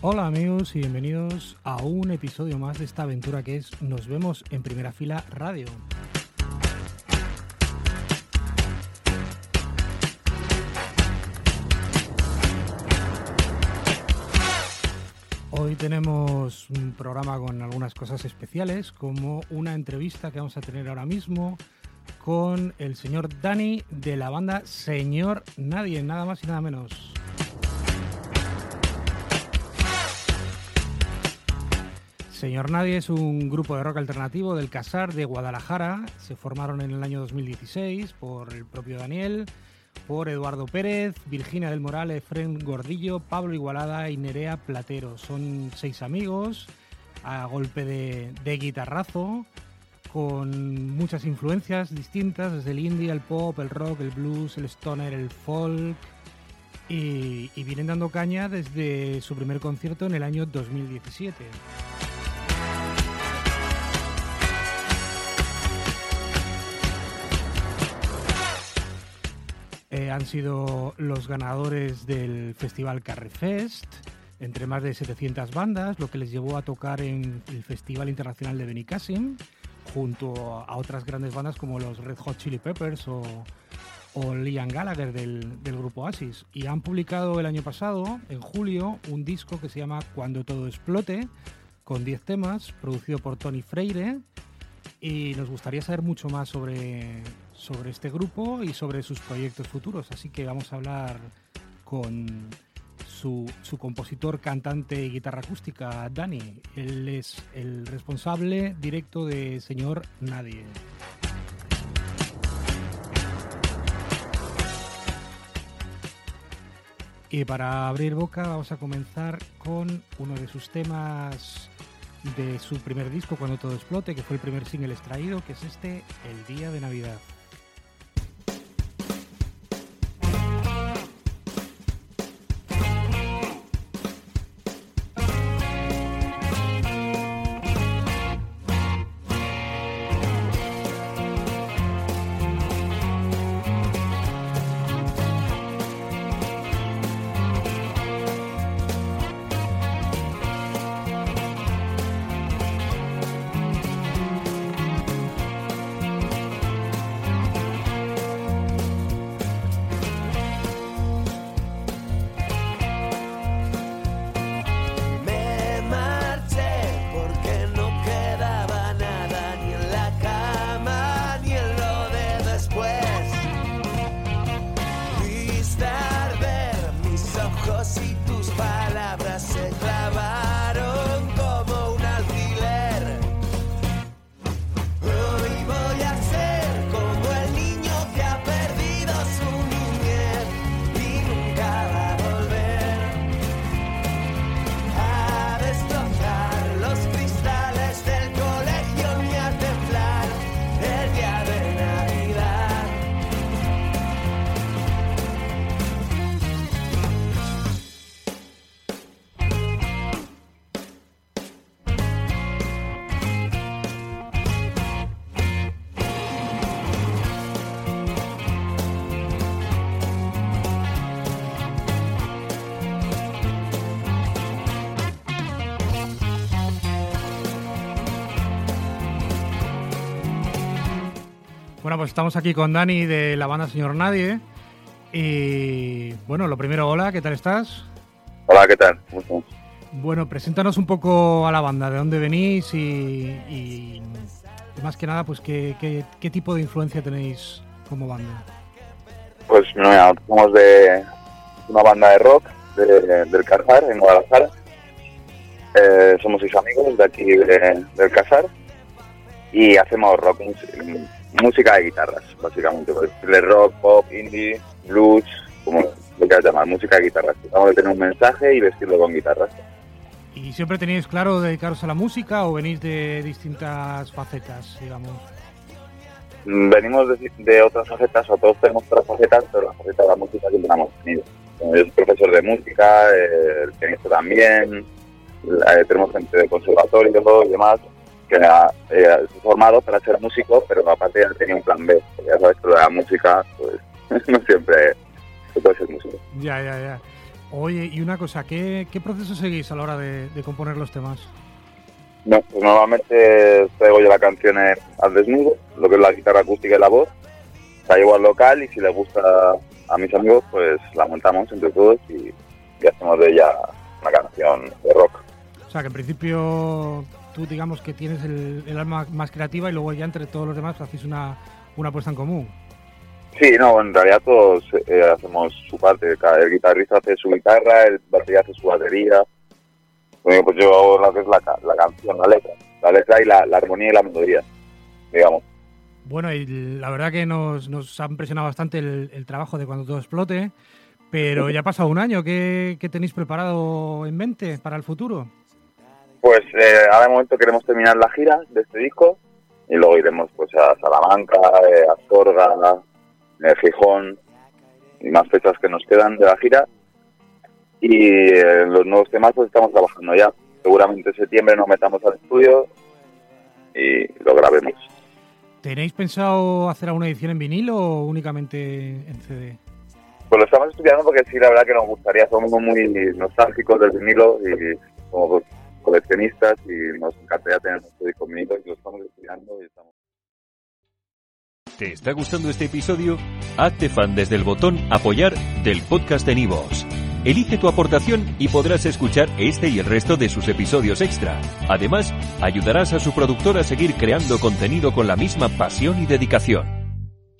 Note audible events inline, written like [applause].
Hola amigos y bienvenidos a un episodio más de esta aventura que es Nos vemos en primera fila radio. Hoy tenemos un programa con algunas cosas especiales, como una entrevista que vamos a tener ahora mismo con el señor Dani de la banda Señor Nadie, nada más y nada menos. Señor Nadie es un grupo de rock alternativo del Casar de Guadalajara. Se formaron en el año 2016 por el propio Daniel, por Eduardo Pérez, Virginia del Moral, Efren Gordillo, Pablo Igualada y Nerea Platero. Son seis amigos a golpe de, guitarrazo, con muchas influencias distintas, desde el indie, el pop, el rock, el blues, el stoner, el folk. Y, vienen dando caña desde su primer concierto en el año 2017. Eh, han sido los ganadores del festival Carrefest, entre más de 700 bandas, lo que les llevó a tocar en el Festival Internacional de Benicassim, junto a otras grandes bandas como los Red Hot Chili Peppers o, Liam Gallagher del, del, grupo Asis. Y han publicado el año pasado, en julio, un disco que se llama Cuando todo explote, con 10 temas, producido por Tony Freire. Y nos gustaría saber mucho más sobre, sobre este grupo y sobre sus proyectos futuros. Así que vamos a hablar con su, compositor, cantante y guitarra acústica, Dani. Él es el responsable directo de Señor Nadie. Y para abrir boca vamos a comenzar con uno de sus temas de su primer disco, Cuando todo explote, que fue el primer single extraído, que es este, El Día de Navidad. Bueno, pues estamos aquí con Dani de la banda Señor Nadie. Y bueno, lo primero, hola, ¿qué tal estás? Hola, ¿qué tal? Bueno, preséntanos un poco a la banda, de dónde venís y, más que nada, pues ¿qué, qué, tipo de influencia tenéis como banda. Pues mira, somos de una banda de rock del Casar, en Guadalajara. Eh, somos seis amigos de aquí del Casar y hacemos rock música de guitarras, básicamente. Pues, rock, pop, indie, blues, como lo quieras llamar, música de guitarras. Vamos a tener un mensaje y vestirlo con guitarras. ¿Y siempre tenéis claro dedicaros a la música o venís de distintas facetas, digamos? Mm, venimos de, otras facetas, o todos tenemos otras facetas, pero la faceta de la música siempre la hemos tenido. Yo soy profesor de música, eh, el pianista también, eh, tenemos gente de conservatorio y demás, que eh, formado para ser músico, pero aparte ya tenía un plan B. Porque ya sabes que la música, pues [laughs] no siempre se puede ser músico. Ya, ya, ya. Oye, y una cosa, ¿qué, qué proceso seguís a la hora de, de componer los temas? No, pues normalmente traigo yo la canción al desnudo, lo que es la guitarra acústica y la voz. La llevo al local y si le gusta a mis amigos, pues la montamos entre todos y, y hacemos de ella una canción de rock. O sea, que en principio tú digamos que tienes el, el alma más creativa y luego ya entre todos los demás hacéis una, una puesta en común. Sí, no, en realidad todos eh, hacemos su parte. El guitarrista hace su guitarra, el batería hace su batería. Bueno, pues yo hago lo que es la, la canción, la letra. La letra y la, la armonía y la melodía, digamos. Bueno, y la verdad que nos, nos ha impresionado bastante el, el trabajo de cuando todo explote, pero ya ha pasado un año. ¿Qué, qué tenéis preparado en mente para el futuro? Pues eh, ahora de momento queremos terminar la gira de este disco y luego iremos pues a Salamanca, eh, a Astorga, eh, Gijón y más fechas que nos quedan de la gira. Y eh, los nuevos temas pues estamos trabajando ya. Seguramente en septiembre nos metamos al estudio y lo grabemos. ¿Tenéis pensado hacer alguna edición en vinilo o únicamente en CD? Pues lo estamos estudiando porque sí, la verdad que nos gustaría, somos muy nostálgicos del vinilo y somos coleccionistas y nos encantaría tener nuestro disco en vinilo y lo estamos estudiando. ¿Te está gustando este episodio? Hazte fan desde el botón Apoyar del podcast de Nivos. Elige tu aportación y podrás escuchar este y el resto de sus episodios extra. Además, ayudarás a su productor a seguir creando contenido con la misma pasión y dedicación.